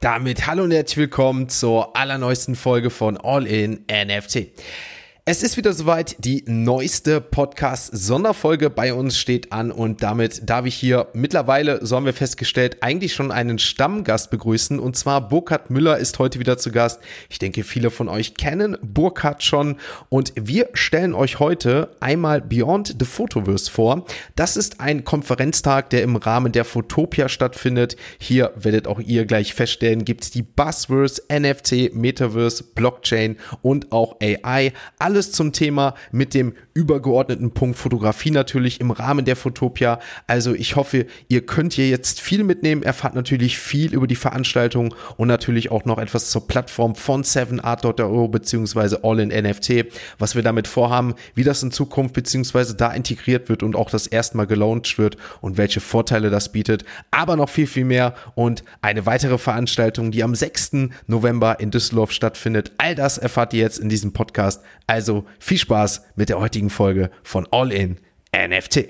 Damit hallo und herzlich willkommen zur allerneuesten Folge von All in NFT. Es ist wieder soweit, die neueste Podcast-Sonderfolge bei uns steht an und damit darf ich hier mittlerweile, so haben wir festgestellt, eigentlich schon einen Stammgast begrüßen und zwar Burkhard Müller ist heute wieder zu Gast. Ich denke, viele von euch kennen Burkhard schon und wir stellen euch heute einmal Beyond the Photoverse vor. Das ist ein Konferenztag, der im Rahmen der Photopia stattfindet. Hier werdet auch ihr gleich feststellen, gibt es die Buzzverse, NFT, Metaverse, Blockchain und auch AI. Alles alles zum Thema mit dem übergeordneten Punkt Fotografie natürlich im Rahmen der Fotopia. Also ich hoffe, ihr könnt hier jetzt viel mitnehmen, erfahrt natürlich viel über die Veranstaltung und natürlich auch noch etwas zur Plattform von 7art.io beziehungsweise All in NFT, was wir damit vorhaben, wie das in Zukunft beziehungsweise da integriert wird und auch das erstmal gelauncht wird und welche Vorteile das bietet. Aber noch viel, viel mehr und eine weitere Veranstaltung, die am 6. November in Düsseldorf stattfindet. All das erfahrt ihr jetzt in diesem Podcast. Also viel Spaß mit der heutigen Folge von All In NFT.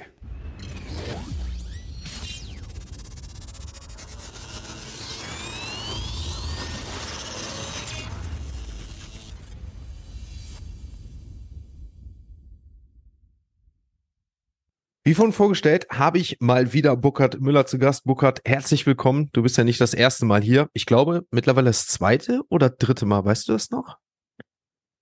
Wie vorhin vorgestellt, habe ich mal wieder Burkhard Müller zu Gast. Burkhard, herzlich willkommen. Du bist ja nicht das erste Mal hier. Ich glaube, mittlerweile das zweite oder dritte Mal. Weißt du das noch?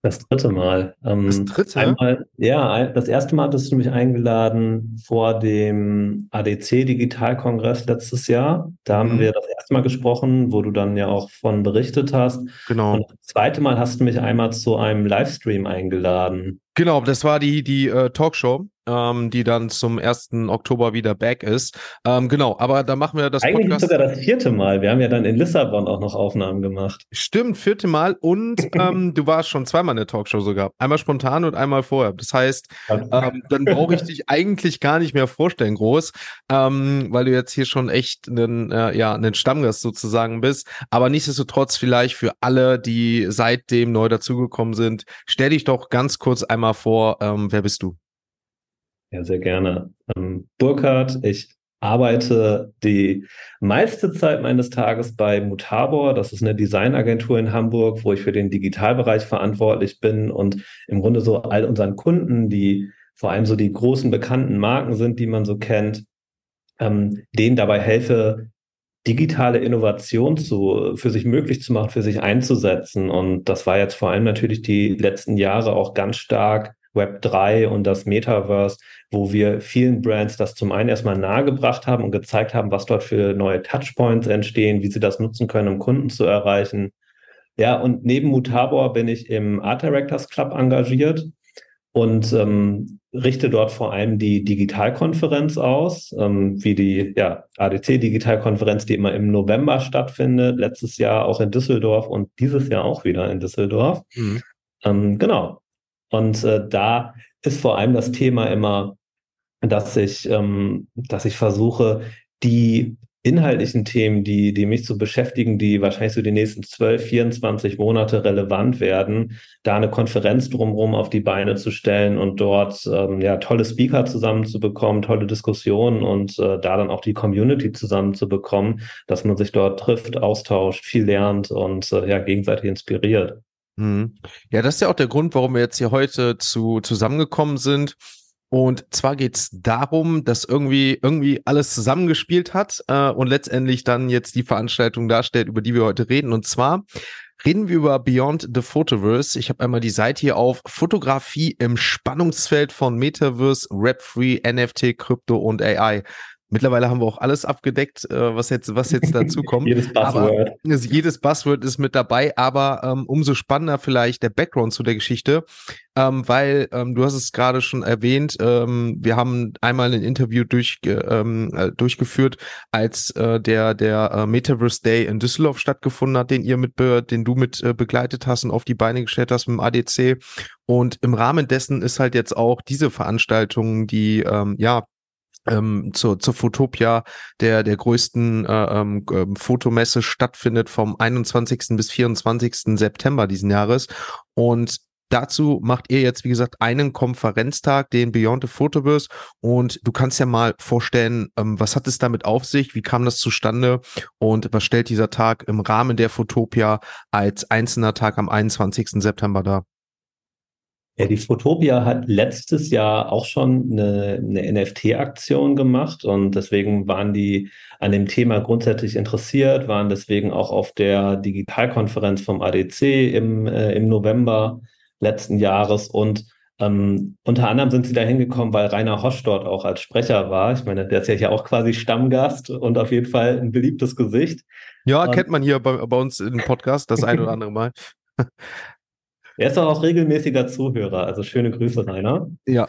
Das dritte Mal. Ähm, das dritte? Einmal, ja, das erste Mal hattest du mich eingeladen vor dem ADC Digitalkongress letztes Jahr. Da haben mhm. wir das erste Mal gesprochen, wo du dann ja auch von berichtet hast. Genau. Und das zweite Mal hast du mich einmal zu einem Livestream eingeladen. Genau, das war die, die äh, Talkshow ähm, die dann zum 1. Oktober wieder back ist. Ähm, genau, aber da machen wir das Eigentlich Podcast sogar das vierte Mal. Wir haben ja dann in Lissabon auch noch Aufnahmen gemacht. Stimmt, vierte Mal und ähm, du warst schon zweimal in der Talkshow sogar. Einmal spontan und einmal vorher. Das heißt, ähm, dann brauche ich dich eigentlich gar nicht mehr vorstellen, groß, ähm, weil du jetzt hier schon echt einen, äh, ja, einen Stammgast sozusagen bist. Aber nichtsdestotrotz vielleicht für alle, die seitdem neu dazugekommen sind, stell dich doch ganz kurz einmal vor, ähm, wer bist du? Ja, sehr gerne. Ähm, Burkhard, ich arbeite die meiste Zeit meines Tages bei Mutabor. Das ist eine Designagentur in Hamburg, wo ich für den Digitalbereich verantwortlich bin und im Grunde so all unseren Kunden, die vor allem so die großen bekannten Marken sind, die man so kennt, ähm, denen dabei helfe, digitale Innovation zu, für sich möglich zu machen, für sich einzusetzen. Und das war jetzt vor allem natürlich die letzten Jahre auch ganz stark Web 3 und das Metaverse, wo wir vielen Brands das zum einen erstmal nahegebracht haben und gezeigt haben, was dort für neue Touchpoints entstehen, wie sie das nutzen können, um Kunden zu erreichen. Ja, und neben Mutabor bin ich im Art Directors Club engagiert und ähm, richte dort vor allem die Digitalkonferenz aus, ähm, wie die ja, ADC-Digitalkonferenz, die immer im November stattfindet, letztes Jahr auch in Düsseldorf und dieses Jahr auch wieder in Düsseldorf. Mhm. Ähm, genau. Und äh, da ist vor allem das Thema immer, dass ich, ähm, dass ich versuche, die inhaltlichen Themen, die, die mich so beschäftigen, die wahrscheinlich so die nächsten 12, 24 Monate relevant werden, da eine Konferenz drumherum auf die Beine zu stellen und dort ähm, ja tolle Speaker zusammenzubekommen, tolle Diskussionen und äh, da dann auch die Community zusammenzubekommen, dass man sich dort trifft, austauscht, viel lernt und äh, ja gegenseitig inspiriert. Mhm. Ja, das ist ja auch der Grund, warum wir jetzt hier heute zu, zusammengekommen sind. Und zwar geht es darum, dass irgendwie, irgendwie alles zusammengespielt hat äh, und letztendlich dann jetzt die Veranstaltung darstellt, über die wir heute reden. Und zwar reden wir über Beyond the Photoverse. Ich habe einmal die Seite hier auf Fotografie im Spannungsfeld von Metaverse, Rap-Free, NFT, Krypto und AI. Mittlerweile haben wir auch alles abgedeckt, äh, was jetzt, was jetzt dazu kommt. jedes Buzzword. Aber, jedes Buzzword ist mit dabei, aber ähm, umso spannender vielleicht der Background zu der Geschichte, ähm, weil ähm, du hast es gerade schon erwähnt, ähm, wir haben einmal ein Interview durch, ähm, äh, durchgeführt, als äh, der der äh, Metaverse Day in Düsseldorf stattgefunden hat, den ihr mit, den du mit äh, begleitet hast und auf die Beine gestellt hast mit dem ADC. Und im Rahmen dessen ist halt jetzt auch diese Veranstaltung, die ähm, ja ähm, zur, zur Fotopia, der der größten äh, ähm, ähm Fotomesse stattfindet vom 21. bis 24. September diesen Jahres. Und dazu macht ihr jetzt, wie gesagt, einen Konferenztag, den Beyond the Photoverse. Und du kannst ja mal vorstellen, ähm, was hat es damit auf sich? Wie kam das zustande? Und was stellt dieser Tag im Rahmen der Fotopia als einzelner Tag am 21. September dar? Ja, die Fotopia hat letztes Jahr auch schon eine, eine NFT-Aktion gemacht und deswegen waren die an dem Thema grundsätzlich interessiert, waren deswegen auch auf der Digitalkonferenz vom ADC im, äh, im November letzten Jahres und ähm, unter anderem sind sie da hingekommen, weil Rainer Hosch dort auch als Sprecher war. Ich meine, der ist ja hier auch quasi Stammgast und auf jeden Fall ein beliebtes Gesicht. Ja, und kennt man hier bei, bei uns im Podcast das ein oder andere Mal. Er ist auch regelmäßiger Zuhörer, also schöne Grüße, Rainer. Ja.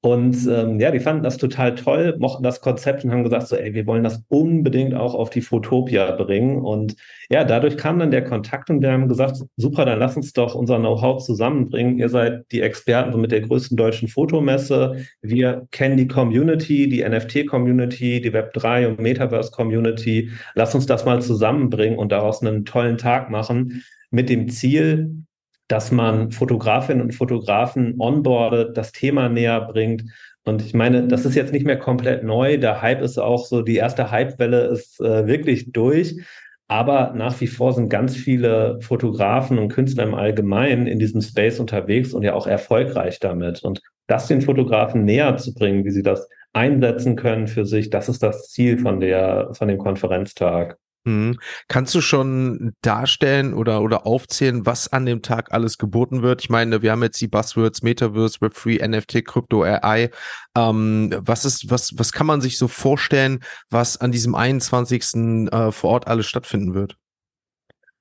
Und ähm, ja, die fanden das total toll, mochten das Konzept und haben gesagt, so, ey, wir wollen das unbedingt auch auf die Fotopia bringen. Und ja, dadurch kam dann der Kontakt und wir haben gesagt, super, dann lass uns doch unser Know-how zusammenbringen. Ihr seid die Experten so mit der größten deutschen Fotomesse. Wir kennen die Community, die NFT-Community, die Web3 und Metaverse-Community. Lass uns das mal zusammenbringen und daraus einen tollen Tag machen mit dem Ziel, dass man Fotografinnen und Fotografen onboardet, das Thema näher bringt. Und ich meine, das ist jetzt nicht mehr komplett neu. Der Hype ist auch so, die erste Hypewelle ist äh, wirklich durch. Aber nach wie vor sind ganz viele Fotografen und Künstler im Allgemeinen in diesem Space unterwegs und ja auch erfolgreich damit. Und das den Fotografen näher zu bringen, wie sie das einsetzen können für sich, das ist das Ziel von der, von dem Konferenztag. Mhm. Kannst du schon darstellen oder, oder aufzählen, was an dem Tag alles geboten wird? Ich meine, wir haben jetzt die Buzzwords Metaverse, Web3, NFT, Crypto, AI. Ähm, was ist, was, was kann man sich so vorstellen, was an diesem 21. Äh, vor Ort alles stattfinden wird?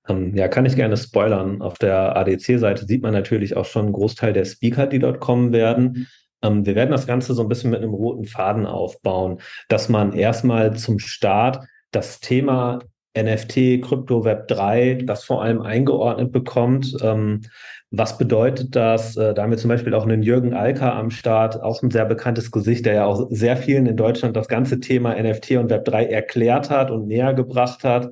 Ähm, ja, kann ich gerne spoilern. Auf der ADC-Seite sieht man natürlich auch schon einen Großteil der Speaker, die dort kommen werden. Ähm, wir werden das Ganze so ein bisschen mit einem roten Faden aufbauen, dass man erstmal zum Start das Thema NFT, Krypto, Web 3, das vor allem eingeordnet bekommt. Ähm, was bedeutet das? Äh, da haben wir zum Beispiel auch einen Jürgen Alka am Start, auch ein sehr bekanntes Gesicht, der ja auch sehr vielen in Deutschland das ganze Thema NFT und Web 3 erklärt hat und näher gebracht hat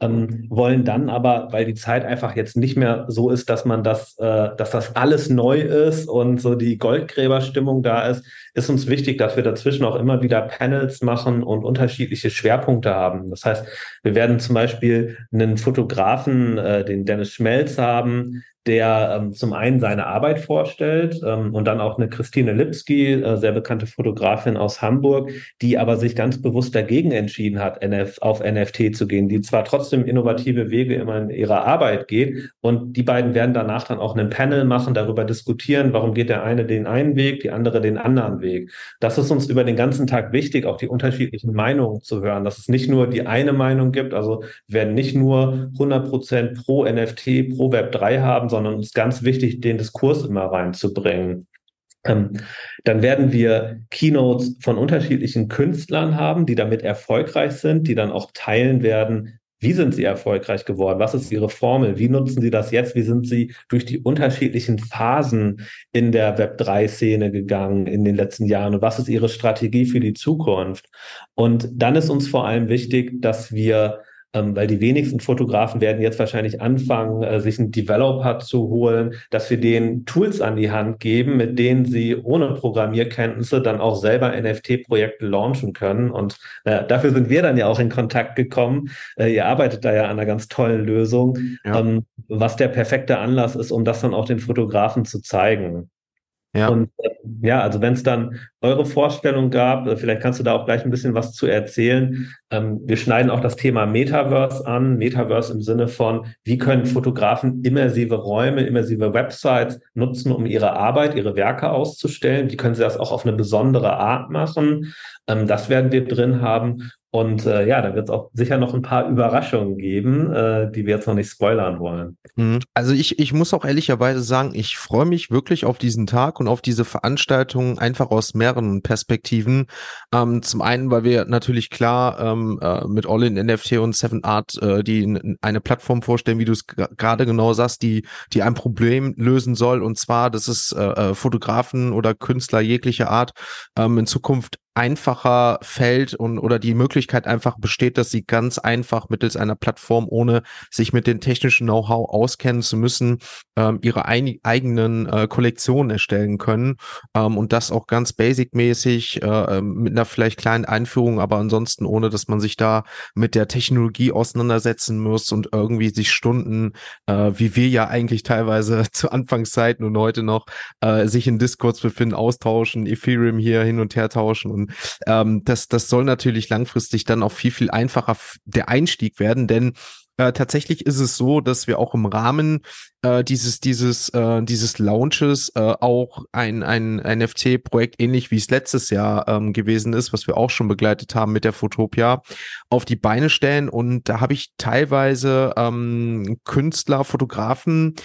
ähm, wollen dann aber, weil die Zeit einfach jetzt nicht mehr so ist, dass man das, äh, dass das alles neu ist und so die Goldgräberstimmung da ist, ist uns wichtig, dass wir dazwischen auch immer wieder Panels machen und unterschiedliche Schwerpunkte haben. Das heißt, wir werden zum Beispiel einen Fotografen, äh, den Dennis Schmelz haben, der ähm, zum einen seine Arbeit vorstellt ähm, und dann auch eine Christine Lipski, äh, sehr bekannte Fotografin aus Hamburg, die aber sich ganz bewusst dagegen entschieden hat, NF, auf NFT zu gehen, die zwar trotzdem innovative Wege immer in ihrer Arbeit geht und die beiden werden danach dann auch einen Panel machen, darüber diskutieren, warum geht der eine den einen Weg, die andere den anderen Weg. Das ist uns über den ganzen Tag wichtig, auch die unterschiedlichen Meinungen zu hören, dass es nicht nur die eine Meinung gibt, also werden nicht nur 100 Prozent pro NFT, pro Web 3 haben, sondern es ist ganz wichtig, den Diskurs immer reinzubringen. Ähm, dann werden wir Keynotes von unterschiedlichen Künstlern haben, die damit erfolgreich sind, die dann auch teilen werden, wie sind sie erfolgreich geworden? Was ist ihre Formel? Wie nutzen sie das jetzt? Wie sind sie durch die unterschiedlichen Phasen in der Web3-Szene gegangen in den letzten Jahren? Und was ist ihre Strategie für die Zukunft? Und dann ist uns vor allem wichtig, dass wir weil die wenigsten Fotografen werden jetzt wahrscheinlich anfangen, äh, sich einen Developer zu holen, dass wir denen Tools an die Hand geben, mit denen sie ohne Programmierkenntnisse dann auch selber NFT-Projekte launchen können. Und äh, dafür sind wir dann ja auch in Kontakt gekommen. Äh, ihr arbeitet da ja an einer ganz tollen Lösung, ja. ähm, was der perfekte Anlass ist, um das dann auch den Fotografen zu zeigen. Ja. Und äh, ja, also wenn es dann eure Vorstellung gab, äh, vielleicht kannst du da auch gleich ein bisschen was zu erzählen. Ähm, wir schneiden auch das Thema Metaverse an. Metaverse im Sinne von, wie können Fotografen immersive Räume, immersive Websites nutzen, um ihre Arbeit, ihre Werke auszustellen? Wie können sie das auch auf eine besondere Art machen? Ähm, das werden wir drin haben. Und äh, ja, da wird es auch sicher noch ein paar Überraschungen geben, äh, die wir jetzt noch nicht spoilern wollen. Mhm. Also ich, ich muss auch ehrlicherweise sagen, ich freue mich wirklich auf diesen Tag und auf diese Veranstaltung einfach aus mehreren Perspektiven. Ähm, zum einen, weil wir natürlich klar ähm, äh, mit All in NFT und Seven Art äh, die eine Plattform vorstellen, wie du es gerade genau sagst, die, die ein Problem lösen soll. Und zwar, dass es äh, äh, Fotografen oder Künstler jeglicher Art ähm, in Zukunft einfacher fällt und oder die Möglichkeit einfach besteht, dass sie ganz einfach mittels einer Plattform, ohne sich mit dem technischen Know-how auskennen zu müssen, ähm, ihre ein, eigenen äh, Kollektionen erstellen können ähm, und das auch ganz basic-mäßig äh, ähm, mit einer vielleicht kleinen Einführung, aber ansonsten ohne, dass man sich da mit der Technologie auseinandersetzen muss und irgendwie sich Stunden, äh, wie wir ja eigentlich teilweise zu Anfangszeiten und heute noch, äh, sich in Discords befinden, austauschen, Ethereum hier hin und her tauschen und ähm, das, das soll natürlich langfristig dann auch viel, viel einfacher der Einstieg werden, denn äh, tatsächlich ist es so, dass wir auch im Rahmen äh, dieses dieses äh, dieses Launches äh, auch ein ein NFT-Projekt ähnlich wie es letztes Jahr ähm, gewesen ist, was wir auch schon begleitet haben mit der Fotopia, auf die Beine stellen. Und da habe ich teilweise ähm, Künstler, Fotografen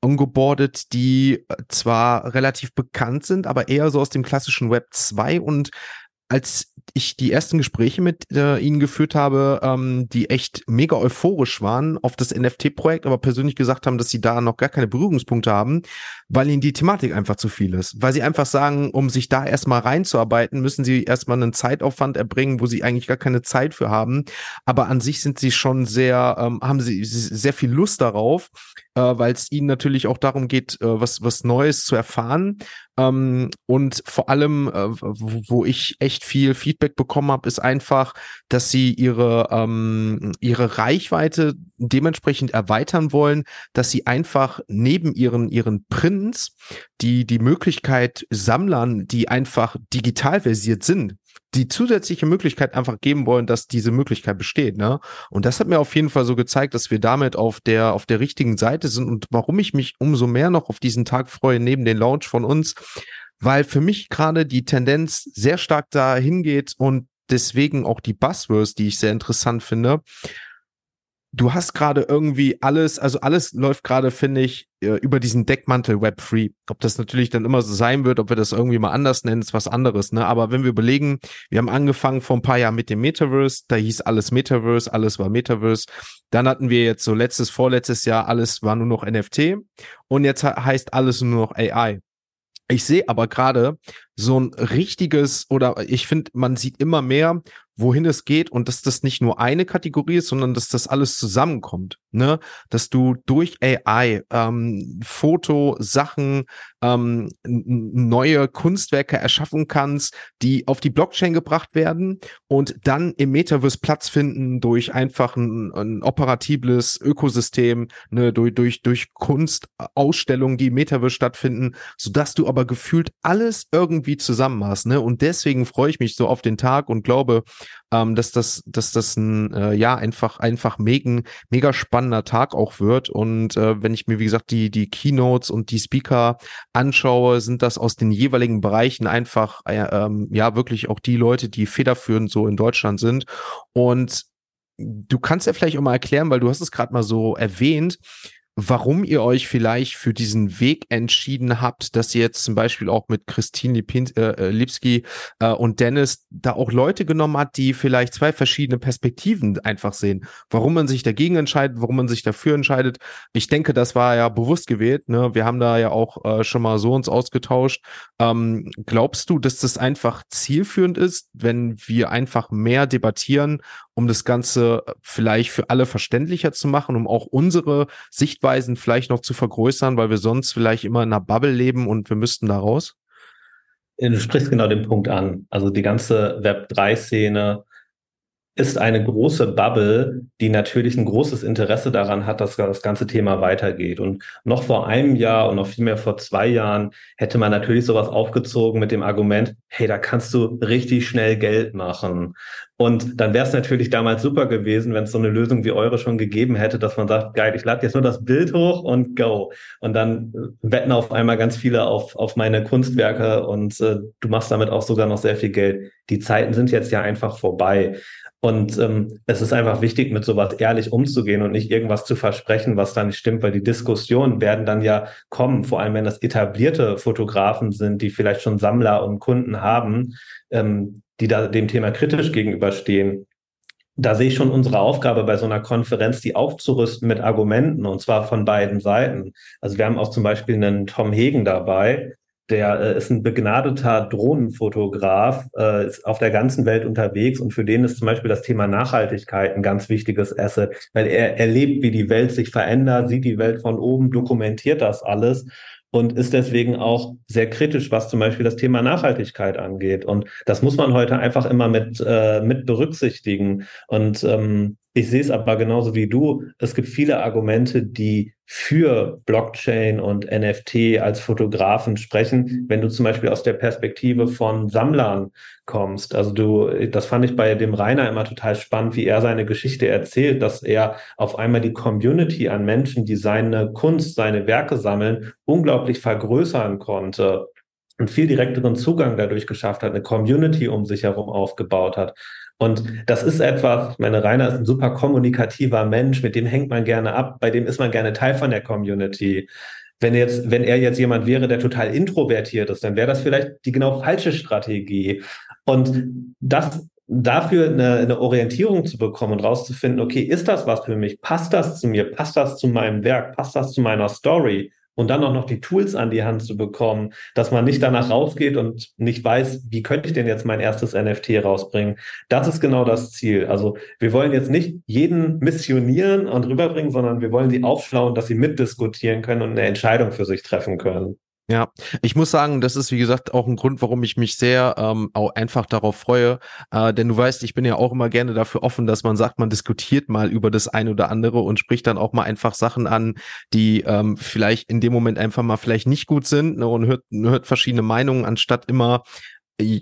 ongeboardet, die äh, zwar relativ bekannt sind, aber eher so aus dem klassischen Web 2 und als ich die ersten Gespräche mit äh, ihnen geführt habe, ähm, die echt mega euphorisch waren auf das NFT-Projekt, aber persönlich gesagt haben, dass sie da noch gar keine Berührungspunkte haben, weil ihnen die Thematik einfach zu viel ist. Weil sie einfach sagen, um sich da erstmal reinzuarbeiten, müssen sie erstmal einen Zeitaufwand erbringen, wo sie eigentlich gar keine Zeit für haben. Aber an sich sind sie schon sehr, ähm, haben sie sehr viel Lust darauf, äh, weil es ihnen natürlich auch darum geht, äh, was, was Neues zu erfahren. Ähm, und vor allem, äh, wo, ich echt viel Feedback bekommen habe, ist einfach, dass sie ihre, ähm, ihre Reichweite dementsprechend erweitern wollen, dass sie einfach neben ihren, ihren Prints die, die Möglichkeit Sammlern, die einfach digital versiert sind, die zusätzliche Möglichkeit einfach geben wollen, dass diese Möglichkeit besteht, ne? Und das hat mir auf jeden Fall so gezeigt, dass wir damit auf der auf der richtigen Seite sind und warum ich mich umso mehr noch auf diesen Tag freue neben den Launch von uns, weil für mich gerade die Tendenz sehr stark dahin geht und deswegen auch die Buzzwords, die ich sehr interessant finde, du hast gerade irgendwie alles, also alles läuft gerade, finde ich, äh, über diesen Deckmantel Web3. Ob das natürlich dann immer so sein wird, ob wir das irgendwie mal anders nennen, ist was anderes, ne? Aber wenn wir überlegen, wir haben angefangen vor ein paar Jahren mit dem Metaverse, da hieß alles Metaverse, alles war Metaverse. Dann hatten wir jetzt so letztes, vorletztes Jahr, alles war nur noch NFT und jetzt heißt alles nur noch AI. Ich sehe aber gerade so ein richtiges oder ich finde, man sieht immer mehr, wohin es geht und dass das nicht nur eine Kategorie ist, sondern dass das alles zusammenkommt. Ne? Dass du durch AI ähm, Foto, Sachen, ähm, neue Kunstwerke erschaffen kannst, die auf die Blockchain gebracht werden und dann im Metaverse Platz finden durch einfach ein, ein operatibles Ökosystem, ne? durch, durch, durch Kunstausstellungen, die im Metaverse stattfinden, sodass du aber gefühlt alles irgendwie zusammen hast. Ne? Und deswegen freue ich mich so auf den Tag und glaube, ähm, dass das, dass das ein äh, ja einfach einfach mega, mega spannender Tag auch wird. Und äh, wenn ich mir wie gesagt die die Keynotes und die Speaker anschaue, sind das aus den jeweiligen Bereichen einfach äh, ähm, ja wirklich auch die Leute, die federführend so in Deutschland sind. Und du kannst ja vielleicht auch mal erklären, weil du hast es gerade mal so erwähnt warum ihr euch vielleicht für diesen Weg entschieden habt, dass ihr jetzt zum Beispiel auch mit Christine Lipin, äh, äh, Lipski äh, und Dennis da auch Leute genommen hat, die vielleicht zwei verschiedene Perspektiven einfach sehen. Warum man sich dagegen entscheidet, warum man sich dafür entscheidet. Ich denke, das war ja bewusst gewählt. Ne? Wir haben da ja auch äh, schon mal so uns ausgetauscht. Ähm, glaubst du, dass das einfach zielführend ist, wenn wir einfach mehr debattieren um das Ganze vielleicht für alle verständlicher zu machen, um auch unsere Sichtweisen vielleicht noch zu vergrößern, weil wir sonst vielleicht immer in einer Bubble leben und wir müssten da raus? Du sprichst genau den Punkt an. Also die ganze Web3-Szene ist eine große Bubble, die natürlich ein großes Interesse daran hat, dass das ganze Thema weitergeht. Und noch vor einem Jahr und noch viel mehr vor zwei Jahren hätte man natürlich sowas aufgezogen mit dem Argument, hey, da kannst du richtig schnell Geld machen. Und dann wäre es natürlich damals super gewesen, wenn es so eine Lösung wie eure schon gegeben hätte, dass man sagt, geil, ich lade jetzt nur das Bild hoch und go. Und dann wetten auf einmal ganz viele auf, auf meine Kunstwerke und äh, du machst damit auch sogar noch sehr viel Geld. Die Zeiten sind jetzt ja einfach vorbei. Und ähm, es ist einfach wichtig, mit sowas ehrlich umzugehen und nicht irgendwas zu versprechen, was dann nicht stimmt, weil die Diskussionen werden dann ja kommen, vor allem wenn das etablierte Fotografen sind, die vielleicht schon Sammler und Kunden haben, ähm, die da dem Thema kritisch gegenüberstehen. Da sehe ich schon unsere Aufgabe bei so einer Konferenz, die aufzurüsten mit Argumenten und zwar von beiden Seiten. Also wir haben auch zum Beispiel einen Tom Hegen dabei, der äh, ist ein begnadeter Drohnenfotograf, äh, ist auf der ganzen Welt unterwegs und für den ist zum Beispiel das Thema Nachhaltigkeit ein ganz wichtiges Asset, weil er erlebt, wie die Welt sich verändert, sieht die Welt von oben, dokumentiert das alles und ist deswegen auch sehr kritisch, was zum Beispiel das Thema Nachhaltigkeit angeht. Und das muss man heute einfach immer mit, äh, mit berücksichtigen. Und ähm, ich sehe es aber genauso wie du. Es gibt viele Argumente, die für Blockchain und NFT als Fotografen sprechen, wenn du zum Beispiel aus der Perspektive von Sammlern kommst. Also du, das fand ich bei dem Rainer immer total spannend, wie er seine Geschichte erzählt, dass er auf einmal die Community an Menschen, die seine Kunst, seine Werke sammeln, unglaublich vergrößern konnte und viel direkteren Zugang dadurch geschafft hat, eine Community um sich herum aufgebaut hat. Und das ist etwas, ich meine, Rainer ist ein super kommunikativer Mensch, mit dem hängt man gerne ab, bei dem ist man gerne Teil von der Community. Wenn jetzt, wenn er jetzt jemand wäre, der total introvertiert ist, dann wäre das vielleicht die genau falsche Strategie. Und das dafür eine, eine Orientierung zu bekommen und rauszufinden, okay, ist das was für mich? Passt das zu mir? Passt das zu meinem Werk? Passt das zu meiner Story? Und dann auch noch die Tools an die Hand zu bekommen, dass man nicht danach rausgeht und nicht weiß, wie könnte ich denn jetzt mein erstes NFT rausbringen. Das ist genau das Ziel. Also wir wollen jetzt nicht jeden missionieren und rüberbringen, sondern wir wollen sie aufschlauen, dass sie mitdiskutieren können und eine Entscheidung für sich treffen können. Ja, ich muss sagen, das ist wie gesagt auch ein Grund, warum ich mich sehr ähm, auch einfach darauf freue. Äh, denn du weißt, ich bin ja auch immer gerne dafür offen, dass man sagt, man diskutiert mal über das ein oder andere und spricht dann auch mal einfach Sachen an, die ähm, vielleicht in dem Moment einfach mal vielleicht nicht gut sind ne, und hört, hört verschiedene Meinungen, anstatt immer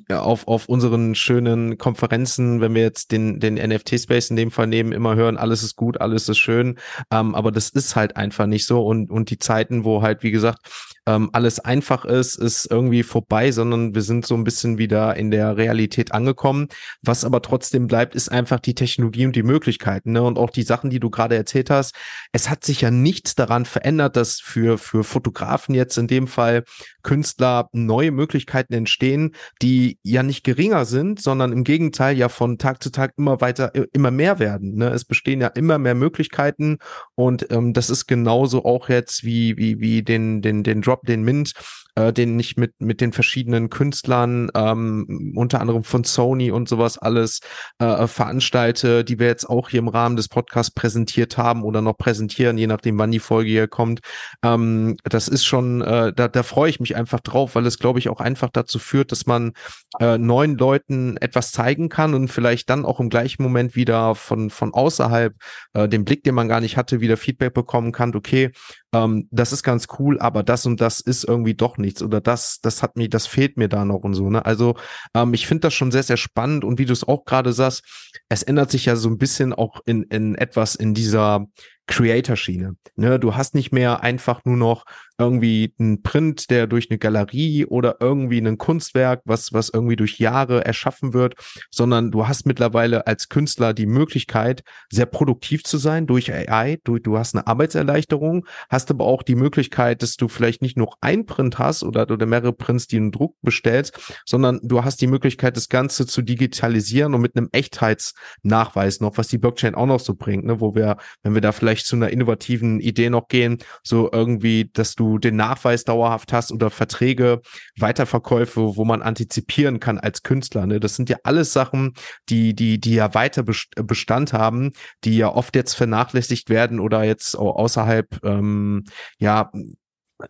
auf, auf unseren schönen Konferenzen, wenn wir jetzt den, den NFT-Space in dem Fall nehmen, immer hören, alles ist gut, alles ist schön. Ähm, aber das ist halt einfach nicht so. Und, und die Zeiten, wo halt, wie gesagt, ähm, alles einfach ist, ist irgendwie vorbei, sondern wir sind so ein bisschen wieder in der Realität angekommen. Was aber trotzdem bleibt, ist einfach die Technologie und die Möglichkeiten. Ne? Und auch die Sachen, die du gerade erzählt hast. Es hat sich ja nichts daran verändert, dass für, für Fotografen jetzt in dem Fall Künstler neue Möglichkeiten entstehen, die ja nicht geringer sind, sondern im Gegenteil ja von Tag zu Tag immer weiter, immer mehr werden. Ne? Es bestehen ja immer mehr Möglichkeiten und ähm, das ist genauso auch jetzt wie, wie, wie den, den, den Drop, den Mint äh, den ich mit, mit den verschiedenen Künstlern, ähm, unter anderem von Sony und sowas alles äh, veranstalte, die wir jetzt auch hier im Rahmen des Podcasts präsentiert haben oder noch präsentieren, je nachdem, wann die Folge hier kommt. Ähm, das ist schon, äh, da, da freue ich mich einfach drauf, weil es, glaube ich, auch einfach dazu führt, dass man äh, neuen Leuten etwas zeigen kann und vielleicht dann auch im gleichen Moment wieder von, von außerhalb äh, den Blick, den man gar nicht hatte, wieder Feedback bekommen kann, okay, ähm, das ist ganz cool, aber das und das ist irgendwie doch nichts oder das, das hat mir, das fehlt mir da noch und so. Ne? Also ähm, ich finde das schon sehr, sehr spannend und wie du es auch gerade sagst, es ändert sich ja so ein bisschen auch in, in etwas in dieser Creator-Schiene. Ne, du hast nicht mehr einfach nur noch irgendwie einen Print, der durch eine Galerie oder irgendwie ein Kunstwerk, was, was irgendwie durch Jahre erschaffen wird, sondern du hast mittlerweile als Künstler die Möglichkeit, sehr produktiv zu sein durch AI. Du, du hast eine Arbeitserleichterung, hast aber auch die Möglichkeit, dass du vielleicht nicht nur ein Print hast oder, oder mehrere Prints, die einen Druck bestellst, sondern du hast die Möglichkeit, das Ganze zu digitalisieren und mit einem Echtheitsnachweis noch, was die Blockchain auch noch so bringt, ne, wo wir, wenn wir da vielleicht zu einer innovativen Idee noch gehen, so irgendwie, dass du den Nachweis dauerhaft hast oder Verträge, Weiterverkäufe, wo man antizipieren kann als Künstler. Ne? Das sind ja alles Sachen, die, die, die ja weiter Bestand haben, die ja oft jetzt vernachlässigt werden oder jetzt außerhalb, ähm, ja,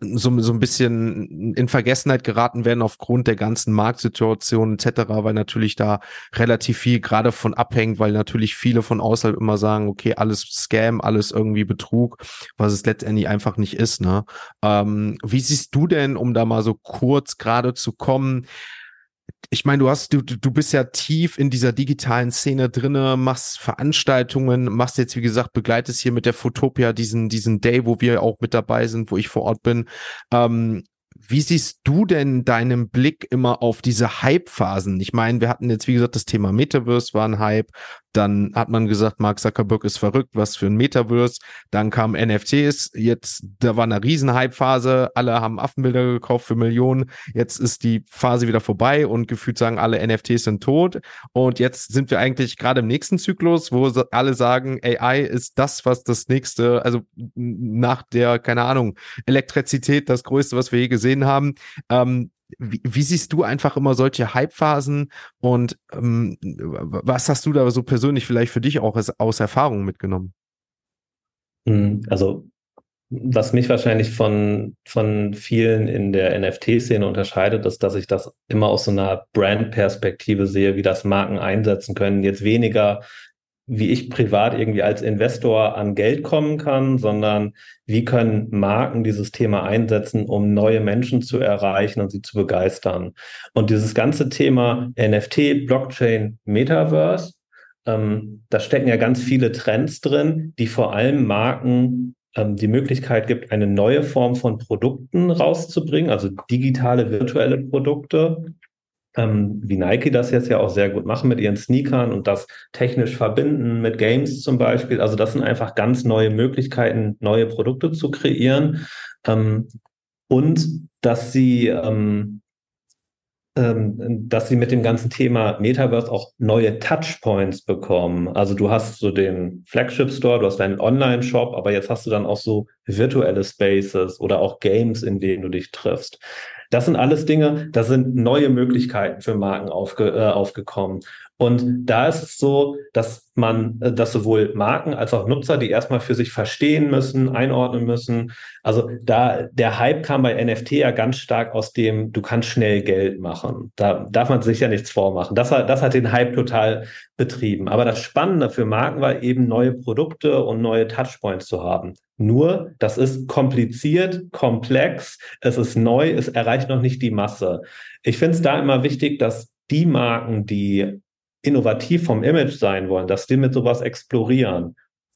so, so ein bisschen in Vergessenheit geraten werden aufgrund der ganzen Marktsituation etc., weil natürlich da relativ viel gerade von abhängt, weil natürlich viele von außerhalb immer sagen, okay, alles Scam, alles irgendwie Betrug, was es letztendlich einfach nicht ist. Ne? Ähm, wie siehst du denn, um da mal so kurz gerade zu kommen, ich meine, du hast, du, du bist ja tief in dieser digitalen Szene drinne, machst Veranstaltungen, machst jetzt, wie gesagt, begleitest hier mit der Fotopia diesen, diesen Day, wo wir auch mit dabei sind, wo ich vor Ort bin. Ähm, wie siehst du denn deinen Blick immer auf diese Hype-Phasen? Ich meine, wir hatten jetzt, wie gesagt, das Thema Metaverse war ein Hype. Dann hat man gesagt, Mark Zuckerberg ist verrückt, was für ein Metaverse. Dann kam NFTs, jetzt, da war eine Riesenhype-Phase, alle haben Affenbilder gekauft für Millionen. Jetzt ist die Phase wieder vorbei und gefühlt sagen alle NFTs sind tot. Und jetzt sind wir eigentlich gerade im nächsten Zyklus, wo alle sagen, AI ist das, was das nächste, also nach der, keine Ahnung, Elektrizität das größte, was wir je gesehen haben. Ähm, wie, wie, siehst du einfach immer solche Hype-Phasen und ähm, was hast du da so persönlich vielleicht für dich auch aus, aus Erfahrung mitgenommen? Hm, also, was mich wahrscheinlich von, von vielen in der NFT-Szene unterscheidet, ist, dass ich das immer aus so einer Brand-Perspektive sehe, wie das Marken einsetzen können. Jetzt weniger wie ich privat irgendwie als Investor an Geld kommen kann, sondern wie können Marken dieses Thema einsetzen, um neue Menschen zu erreichen und sie zu begeistern. Und dieses ganze Thema NFT, Blockchain, Metaverse, ähm, da stecken ja ganz viele Trends drin, die vor allem Marken ähm, die Möglichkeit gibt, eine neue Form von Produkten rauszubringen, also digitale, virtuelle Produkte, ähm, wie Nike das jetzt ja auch sehr gut machen mit ihren Sneakern und das technisch verbinden mit Games zum Beispiel. Also das sind einfach ganz neue Möglichkeiten, neue Produkte zu kreieren. Ähm, und dass sie ähm, ähm, dass sie mit dem ganzen Thema Metaverse auch neue Touchpoints bekommen. Also du hast so den Flagship Store, du hast deinen Online-Shop, aber jetzt hast du dann auch so virtuelle Spaces oder auch Games, in denen du dich triffst. Das sind alles Dinge, da sind neue Möglichkeiten für Marken aufge, äh, aufgekommen. Und da ist es so, dass man, äh, dass sowohl Marken als auch Nutzer, die erstmal für sich verstehen müssen, einordnen müssen. Also da, der Hype kam bei NFT ja ganz stark aus dem, du kannst schnell Geld machen. Da darf man sich ja nichts vormachen. Das hat, das hat den Hype total betrieben. Aber das Spannende für Marken war eben neue Produkte und neue Touchpoints zu haben. Nur, das ist kompliziert, komplex, es ist neu, es erreicht noch nicht die Masse. Ich finde es da immer wichtig, dass die Marken, die innovativ vom Image sein wollen, dass die mit sowas explorieren.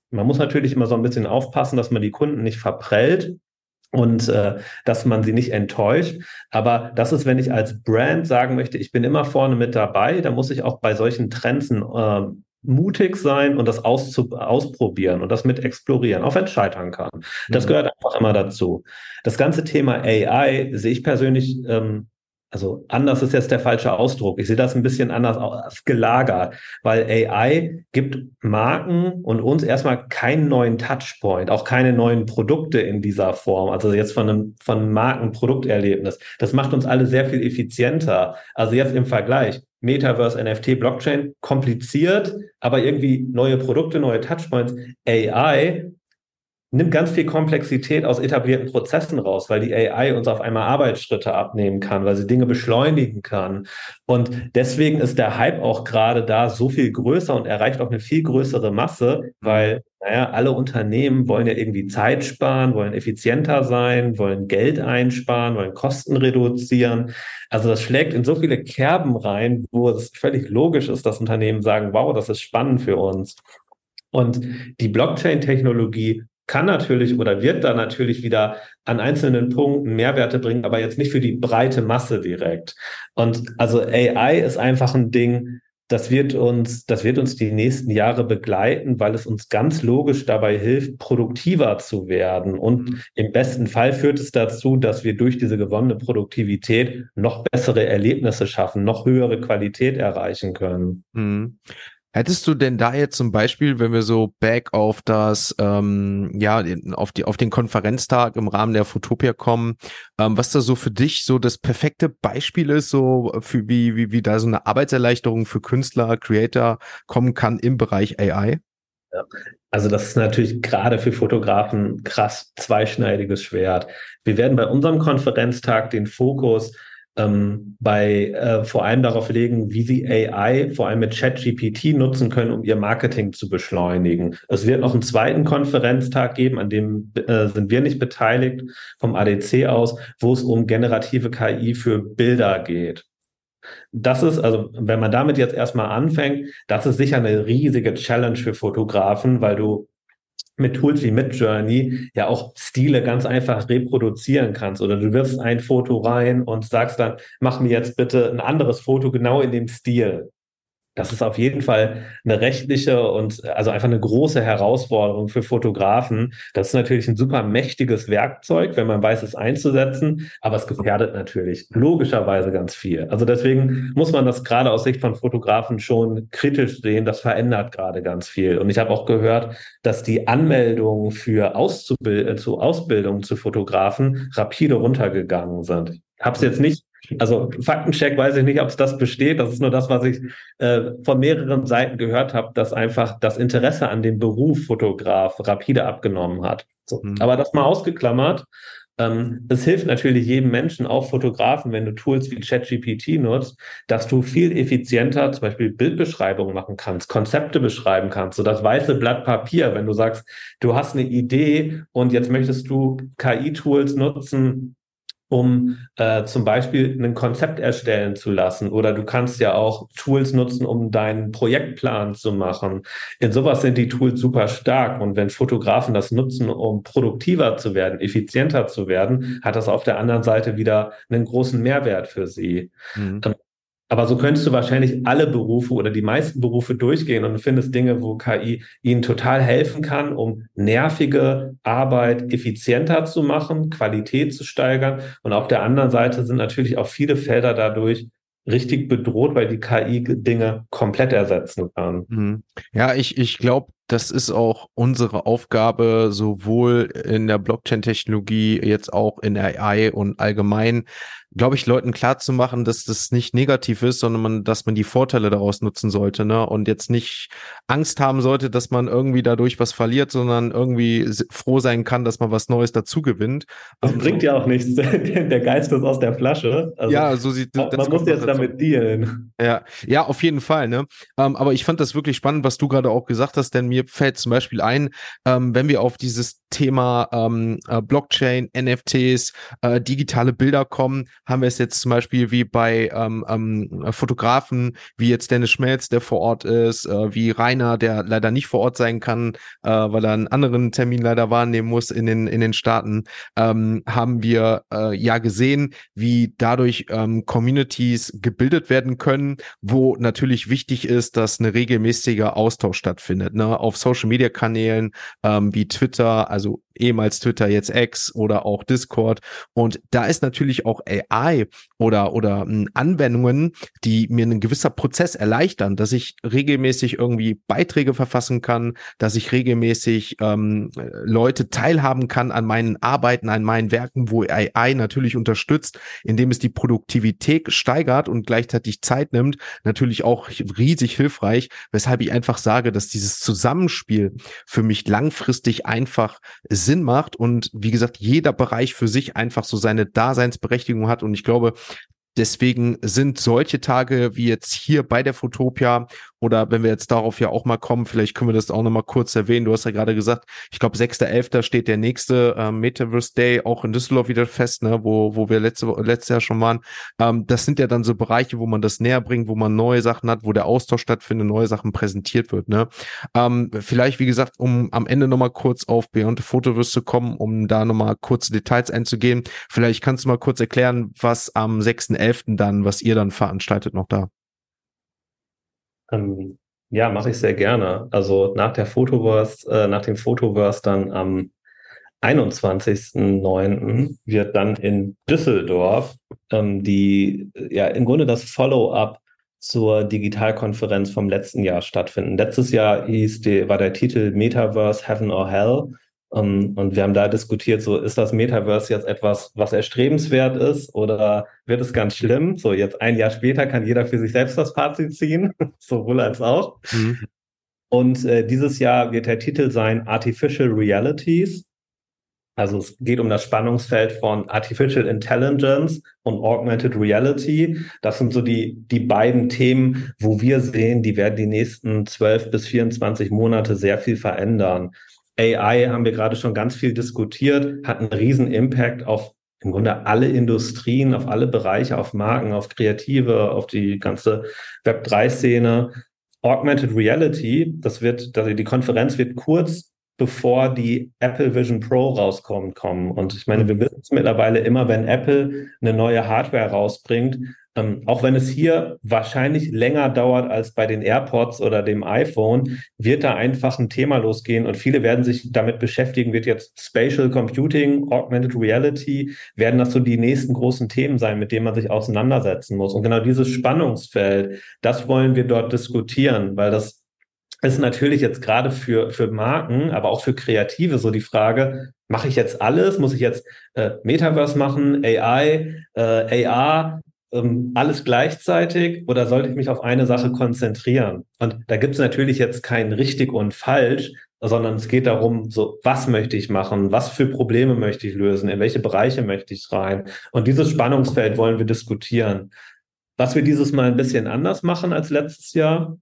Man muss natürlich immer so ein bisschen aufpassen, dass man die Kunden nicht verprellt und äh, dass man sie nicht enttäuscht. Aber das ist, wenn ich als Brand sagen möchte, ich bin immer vorne mit dabei, dann muss ich auch bei solchen Trends äh, mutig sein und das ausprobieren und das mit explorieren, auch wenn es scheitern kann. Das mhm. gehört einfach immer dazu. Das ganze Thema AI sehe ich persönlich ähm, also anders ist jetzt der falsche Ausdruck. Ich sehe das ein bisschen anders gelagert, weil AI gibt Marken und uns erstmal keinen neuen Touchpoint, auch keine neuen Produkte in dieser Form. Also jetzt von einem, von Markenprodukterlebnis. Das macht uns alle sehr viel effizienter. Also jetzt im Vergleich. Metaverse, NFT, Blockchain, kompliziert, aber irgendwie neue Produkte, neue Touchpoints. AI nimmt ganz viel Komplexität aus etablierten Prozessen raus, weil die AI uns auf einmal Arbeitsschritte abnehmen kann, weil sie Dinge beschleunigen kann. Und deswegen ist der Hype auch gerade da so viel größer und erreicht auch eine viel größere Masse, weil, naja, alle Unternehmen wollen ja irgendwie Zeit sparen, wollen effizienter sein, wollen Geld einsparen, wollen Kosten reduzieren. Also das schlägt in so viele Kerben rein, wo es völlig logisch ist, dass Unternehmen sagen, wow, das ist spannend für uns. Und die Blockchain-Technologie kann natürlich oder wird da natürlich wieder an einzelnen Punkten Mehrwerte bringen, aber jetzt nicht für die breite Masse direkt. Und also AI ist einfach ein Ding, das wird uns, das wird uns die nächsten Jahre begleiten, weil es uns ganz logisch dabei hilft, produktiver zu werden. Und mhm. im besten Fall führt es dazu, dass wir durch diese gewonnene Produktivität noch bessere Erlebnisse schaffen, noch höhere Qualität erreichen können. Hättest du denn da jetzt zum Beispiel, wenn wir so back auf das, ähm, ja, auf die, auf den Konferenztag im Rahmen der Fotopia kommen, ähm, was da so für dich so das perfekte Beispiel ist, so für wie, wie, wie da so eine Arbeitserleichterung für Künstler, Creator kommen kann im Bereich AI? Also das ist natürlich gerade für Fotografen krass zweischneidiges Schwert. Wir werden bei unserem Konferenztag den Fokus ähm, bei äh, vor allem darauf legen, wie sie AI vor allem mit ChatGPT nutzen können, um ihr Marketing zu beschleunigen. Es wird noch einen zweiten Konferenztag geben, an dem äh, sind wir nicht beteiligt vom ADC aus, wo es um generative KI für Bilder geht. Das ist, also wenn man damit jetzt erstmal anfängt, das ist sicher eine riesige Challenge für Fotografen, weil du mit Tools wie Midjourney ja auch Stile ganz einfach reproduzieren kannst. Oder du wirfst ein Foto rein und sagst dann, mach mir jetzt bitte ein anderes Foto genau in dem Stil. Das ist auf jeden Fall eine rechtliche und also einfach eine große Herausforderung für Fotografen. Das ist natürlich ein super mächtiges Werkzeug, wenn man weiß, es einzusetzen, aber es gefährdet natürlich logischerweise ganz viel. Also deswegen muss man das gerade aus Sicht von Fotografen schon kritisch sehen. Das verändert gerade ganz viel. Und ich habe auch gehört, dass die Anmeldungen für Auszubild äh, zu Ausbildung zu Fotografen rapide runtergegangen sind. Habe es jetzt nicht also Faktencheck weiß ich nicht, ob es das besteht. Das ist nur das, was ich äh, von mehreren Seiten gehört habe, dass einfach das Interesse an dem Beruf Fotograf rapide abgenommen hat. So. Mhm. Aber das mal ausgeklammert. Ähm, es hilft natürlich jedem Menschen, auch Fotografen, wenn du Tools wie ChatGPT nutzt, dass du viel effizienter zum Beispiel Bildbeschreibungen machen kannst, Konzepte beschreiben kannst. So das weiße Blatt Papier, wenn du sagst, du hast eine Idee und jetzt möchtest du KI-Tools nutzen, um äh, zum Beispiel ein Konzept erstellen zu lassen. Oder du kannst ja auch Tools nutzen, um deinen Projektplan zu machen. In sowas sind die Tools super stark. Und wenn Fotografen das nutzen, um produktiver zu werden, effizienter zu werden, hat das auf der anderen Seite wieder einen großen Mehrwert für sie. Mhm. Aber so könntest du wahrscheinlich alle Berufe oder die meisten Berufe durchgehen und findest Dinge, wo KI ihnen total helfen kann, um nervige Arbeit effizienter zu machen, Qualität zu steigern. Und auf der anderen Seite sind natürlich auch viele Felder dadurch richtig bedroht, weil die KI Dinge komplett ersetzen kann. Mhm. Ja, ich, ich glaube, das ist auch unsere Aufgabe, sowohl in der Blockchain-Technologie, jetzt auch in AI und allgemein, glaube ich, Leuten klarzumachen, dass das nicht negativ ist, sondern man, dass man die Vorteile daraus nutzen sollte, ne? Und jetzt nicht Angst haben sollte, dass man irgendwie dadurch was verliert, sondern irgendwie froh sein kann, dass man was Neues dazu gewinnt. Das ähm, bringt ja auch nichts. der Geist ist aus der Flasche. Also, ja, so sieht man, man muss jetzt damit dealen. Ja, ja, auf jeden Fall, ne? Um, ähm, aber ich fand das wirklich spannend, was du gerade auch gesagt hast, denn mir fällt zum Beispiel ein, ähm, wenn wir auf dieses Thema ähm, äh, Blockchain, NFTs, äh, digitale Bilder kommen, haben wir es jetzt zum Beispiel wie bei ähm, ähm, Fotografen, wie jetzt Dennis Schmelz, der vor Ort ist, äh, wie Rainer, der leider nicht vor Ort sein kann, äh, weil er einen anderen Termin leider wahrnehmen muss in den, in den Staaten, ähm, haben wir äh, ja gesehen, wie dadurch ähm, Communities gebildet werden können, wo natürlich wichtig ist, dass eine regelmäßige Austausch stattfindet, ne? Auf Social Media Kanälen ähm, wie Twitter, also ehemals Twitter, jetzt X oder auch Discord. Und da ist natürlich auch AI oder, oder hm, Anwendungen, die mir ein gewisser Prozess erleichtern, dass ich regelmäßig irgendwie Beiträge verfassen kann, dass ich regelmäßig ähm, Leute teilhaben kann an meinen Arbeiten, an meinen Werken, wo AI natürlich unterstützt, indem es die Produktivität steigert und gleichzeitig Zeit nimmt, natürlich auch riesig hilfreich, weshalb ich einfach sage, dass dieses Zusammenspiel für mich langfristig einfach Sinn macht und wie gesagt, jeder Bereich für sich einfach so seine Daseinsberechtigung hat. Und ich glaube, Deswegen sind solche Tage wie jetzt hier bei der Fotopia oder wenn wir jetzt darauf ja auch mal kommen, vielleicht können wir das auch nochmal kurz erwähnen. Du hast ja gerade gesagt, ich glaube, 6.11. steht der nächste äh, Metaverse Day auch in Düsseldorf wieder fest, ne, wo, wo wir letzte, letztes Jahr schon waren. Ähm, das sind ja dann so Bereiche, wo man das näher bringt, wo man neue Sachen hat, wo der Austausch stattfindet, neue Sachen präsentiert wird. Ne? Ähm, vielleicht, wie gesagt, um am Ende nochmal kurz auf Beyond the Photoverse zu kommen, um da nochmal kurze Details einzugehen. Vielleicht kannst du mal kurz erklären, was am 6.11. dann, was ihr dann veranstaltet noch da. Ähm, ja, mache ich sehr gerne. Also nach der Fotoverse, äh, nach dem Fotoverse dann am 21.09. wird dann in Düsseldorf ähm, die, ja, im Grunde das Follow-up zur Digitalkonferenz vom letzten Jahr stattfinden. Letztes Jahr hieß die, war der Titel Metaverse Heaven or Hell. Ähm, und wir haben da diskutiert, so ist das Metaverse jetzt etwas, was erstrebenswert ist oder wird es ganz schlimm? So jetzt ein Jahr später kann jeder für sich selbst das Fazit ziehen, sowohl als auch. Mhm. Und äh, dieses Jahr wird der Titel sein Artificial Realities. Also es geht um das Spannungsfeld von Artificial Intelligence und Augmented Reality. Das sind so die, die beiden Themen, wo wir sehen, die werden die nächsten 12 bis 24 Monate sehr viel verändern. AI haben wir gerade schon ganz viel diskutiert, hat einen riesen Impact auf im Grunde alle Industrien, auf alle Bereiche, auf Marken, auf Kreative, auf die ganze Web3-Szene. Augmented Reality, das wird, also die Konferenz wird kurz bevor die Apple Vision Pro rauskommt, kommen. Und ich meine, wir wissen es mittlerweile immer, wenn Apple eine neue Hardware rausbringt, ähm, auch wenn es hier wahrscheinlich länger dauert als bei den AirPods oder dem iPhone, wird da einfach ein Thema losgehen und viele werden sich damit beschäftigen, wird jetzt Spatial Computing, Augmented Reality, werden das so die nächsten großen Themen sein, mit denen man sich auseinandersetzen muss. Und genau dieses Spannungsfeld, das wollen wir dort diskutieren, weil das ist natürlich jetzt gerade für, für Marken, aber auch für Kreative so die Frage, mache ich jetzt alles? Muss ich jetzt äh, Metaverse machen, AI, äh, AR, ähm, alles gleichzeitig oder sollte ich mich auf eine Sache konzentrieren? Und da gibt es natürlich jetzt kein richtig und falsch, sondern es geht darum, so, was möchte ich machen? Was für Probleme möchte ich lösen? In welche Bereiche möchte ich rein? Und dieses Spannungsfeld wollen wir diskutieren. Was wir dieses Mal ein bisschen anders machen als letztes Jahr,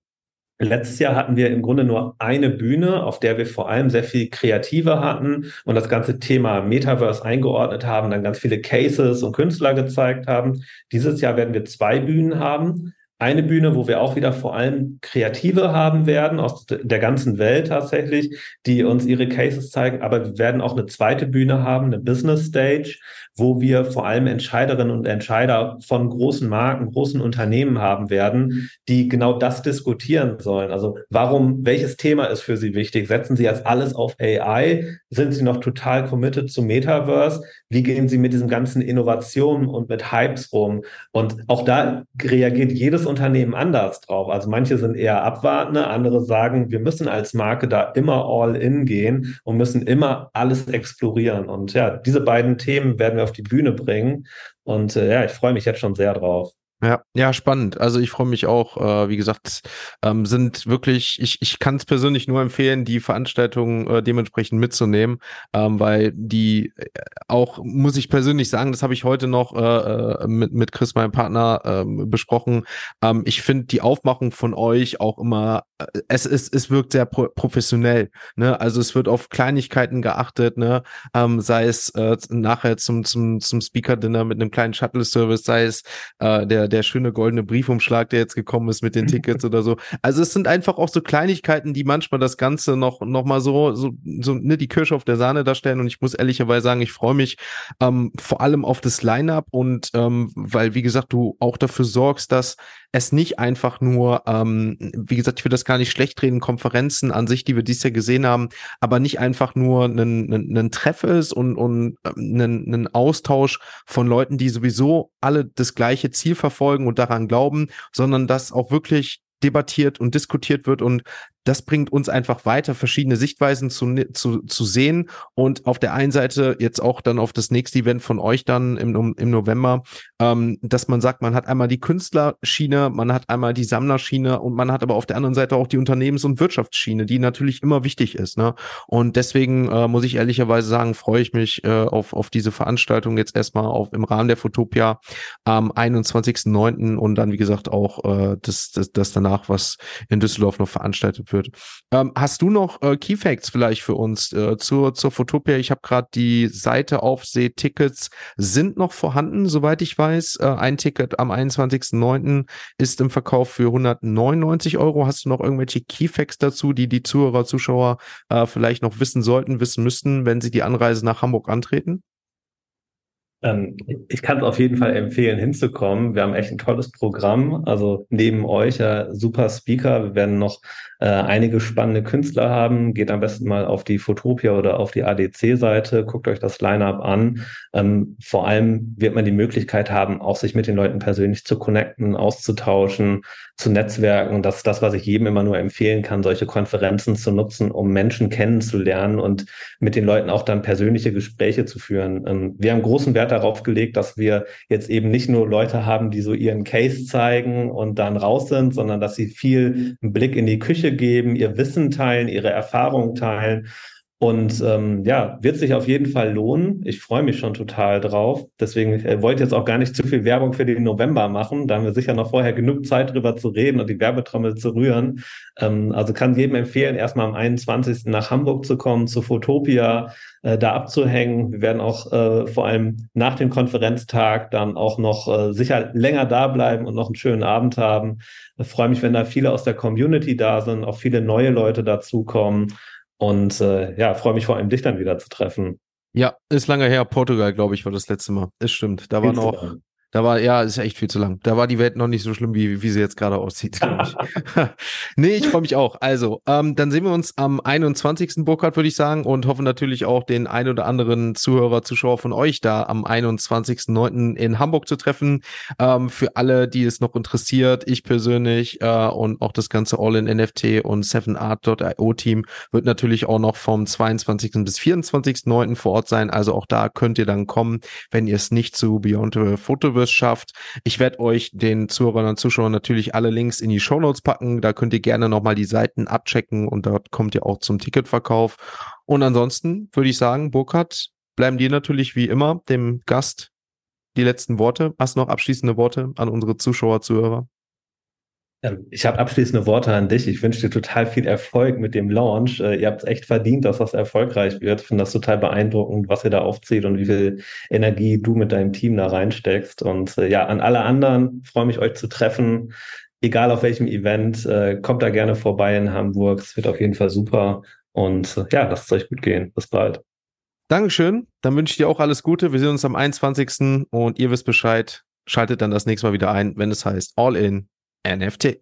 Letztes Jahr hatten wir im Grunde nur eine Bühne, auf der wir vor allem sehr viel Kreative hatten und das ganze Thema Metaverse eingeordnet haben, dann ganz viele Cases und Künstler gezeigt haben. Dieses Jahr werden wir zwei Bühnen haben eine Bühne, wo wir auch wieder vor allem Kreative haben werden, aus der ganzen Welt tatsächlich, die uns ihre Cases zeigen. Aber wir werden auch eine zweite Bühne haben, eine Business Stage, wo wir vor allem Entscheiderinnen und Entscheider von großen Marken, großen Unternehmen haben werden, die genau das diskutieren sollen. Also warum, welches Thema ist für Sie wichtig? Setzen Sie jetzt alles auf AI? Sind Sie noch total committed zu Metaverse? Wie gehen Sie mit diesen ganzen Innovationen und mit Hypes rum? Und auch da reagiert jedes Unternehmen anders drauf. Also manche sind eher abwartende, andere sagen, wir müssen als Marke da immer all in gehen und müssen immer alles explorieren. Und ja, diese beiden Themen werden wir auf die Bühne bringen. Und äh, ja, ich freue mich jetzt schon sehr drauf. Ja, ja, spannend. Also ich freue mich auch, äh, wie gesagt, ähm, sind wirklich, ich, ich kann es persönlich nur empfehlen, die Veranstaltung äh, dementsprechend mitzunehmen, ähm, weil die äh, auch, muss ich persönlich sagen, das habe ich heute noch äh, äh mit, mit Chris, meinem Partner, ähm, besprochen. Ähm, ich finde die Aufmachung von euch auch immer, es, ist, es wirkt sehr pro professionell. Ne? Also es wird auf Kleinigkeiten geachtet, ne? ähm, sei es äh, nachher zum, zum, zum Speaker-Dinner mit einem kleinen Shuttle-Service, sei es äh, der der schöne goldene Briefumschlag, der jetzt gekommen ist mit den Tickets oder so. Also es sind einfach auch so Kleinigkeiten, die manchmal das Ganze noch, noch mal so, so, so ne, die Kirsche auf der Sahne darstellen. Und ich muss ehrlicherweise sagen, ich freue mich ähm, vor allem auf das Line-Up und ähm, weil, wie gesagt, du auch dafür sorgst, dass es nicht einfach nur, ähm, wie gesagt, ich will das gar nicht schlecht reden, Konferenzen an sich, die wir dies Jahr gesehen haben, aber nicht einfach nur ein, ein, ein Treff ist und, und ein, ähm, ein Austausch von Leuten, die sowieso alle das gleiche Ziel verfolgen und daran glauben, sondern dass auch wirklich debattiert und diskutiert wird und das bringt uns einfach weiter, verschiedene Sichtweisen zu, zu, zu sehen und auf der einen Seite jetzt auch dann auf das nächste Event von euch dann im, im November, ähm, dass man sagt, man hat einmal die Künstlerschiene, man hat einmal die Sammlerschiene und man hat aber auf der anderen Seite auch die Unternehmens- und Wirtschaftsschiene, die natürlich immer wichtig ist. Ne? Und deswegen äh, muss ich ehrlicherweise sagen, freue ich mich äh, auf, auf diese Veranstaltung jetzt erstmal auf, im Rahmen der Fotopia am 21.09. und dann, wie gesagt, auch äh, das, das, das danach, was in Düsseldorf noch veranstaltet wird. Ähm, hast du noch äh, Key vielleicht für uns äh, zur, zur Fotopia? Ich habe gerade die Seite auf, sehe Tickets sind noch vorhanden, soweit ich weiß. Äh, ein Ticket am 21.09. ist im Verkauf für 199 Euro. Hast du noch irgendwelche Key Facts dazu, die die Zuhörer, Zuschauer äh, vielleicht noch wissen sollten, wissen müssten, wenn sie die Anreise nach Hamburg antreten? Ähm, ich kann es auf jeden Fall empfehlen, hinzukommen. Wir haben echt ein tolles Programm. Also neben euch ja, super Speaker. Wir werden noch äh, einige spannende Künstler haben. Geht am besten mal auf die Fotopia oder auf die ADC-Seite, guckt euch das Line-up an. Ähm, vor allem wird man die Möglichkeit haben, auch sich mit den Leuten persönlich zu connecten, auszutauschen, zu netzwerken. Das ist das, was ich jedem immer nur empfehlen kann, solche Konferenzen zu nutzen, um Menschen kennenzulernen und mit den Leuten auch dann persönliche Gespräche zu führen. Ähm, wir haben großen Wert darauf gelegt, dass wir jetzt eben nicht nur Leute haben, die so ihren Case zeigen und dann raus sind, sondern dass sie viel Blick in die Küche geben, ihr Wissen teilen, ihre Erfahrungen teilen. Und ähm, ja, wird sich auf jeden Fall lohnen. Ich freue mich schon total drauf. Deswegen ich äh, wollte jetzt auch gar nicht zu viel Werbung für den November machen. Da haben wir sicher noch vorher genug Zeit drüber zu reden und die Werbetrommel zu rühren. Ähm, also kann jedem empfehlen, erstmal am 21. nach Hamburg zu kommen, zu Fotopia, äh, da abzuhängen. Wir werden auch äh, vor allem nach dem Konferenztag dann auch noch äh, sicher länger da bleiben und noch einen schönen Abend haben. Ich freue mich, wenn da viele aus der Community da sind, auch viele neue Leute dazukommen. Und äh, ja, freue mich vor allem, dich dann wieder zu treffen. Ja, ist lange her. Portugal, glaube ich, war das letzte Mal. Das stimmt. Da war noch, Da war, ja, ist echt viel zu lang. Da war die Welt noch nicht so schlimm, wie, wie sie jetzt gerade aussieht. Ich. nee, ich freue mich auch. Also, ähm, dann sehen wir uns am 21. Burkhard, würde ich sagen, und hoffen natürlich auch den ein oder anderen Zuhörer, Zuschauer von euch da am 21.09. in Hamburg zu treffen. Ähm, für alle, die es noch interessiert, ich persönlich äh, und auch das ganze All-in-NFT und 7art.io Team wird natürlich auch noch vom 22. bis 24.09. vor Ort sein. Also auch da könnt ihr dann kommen, wenn ihr es nicht zu Beyond the Photo Universe schafft. Ich werde euch den Zuhörern und Zuschauern natürlich alle Links in die Show Notes packen. Da könnt ihr gerne nochmal die Seiten abchecken und dort kommt ihr auch zum Ticketverkauf. Und ansonsten würde ich sagen, Burkhard, bleiben dir natürlich wie immer, dem Gast, die letzten Worte. Hast du noch abschließende Worte an unsere Zuschauer, Zuhörer? Ich habe abschließende Worte an dich. Ich wünsche dir total viel Erfolg mit dem Launch. Äh, ihr habt es echt verdient, dass das erfolgreich wird. Ich finde das total beeindruckend, was ihr da aufzieht und wie viel Energie du mit deinem Team da reinsteckst. Und äh, ja, an alle anderen freue mich, euch zu treffen. Egal auf welchem Event, äh, kommt da gerne vorbei in Hamburg. Es wird auf jeden Fall super. Und ja, lasst es euch gut gehen. Bis bald. Dankeschön. Dann wünsche ich dir auch alles Gute. Wir sehen uns am 21. und ihr wisst Bescheid. Schaltet dann das nächste Mal wieder ein, wenn es heißt All in NFT.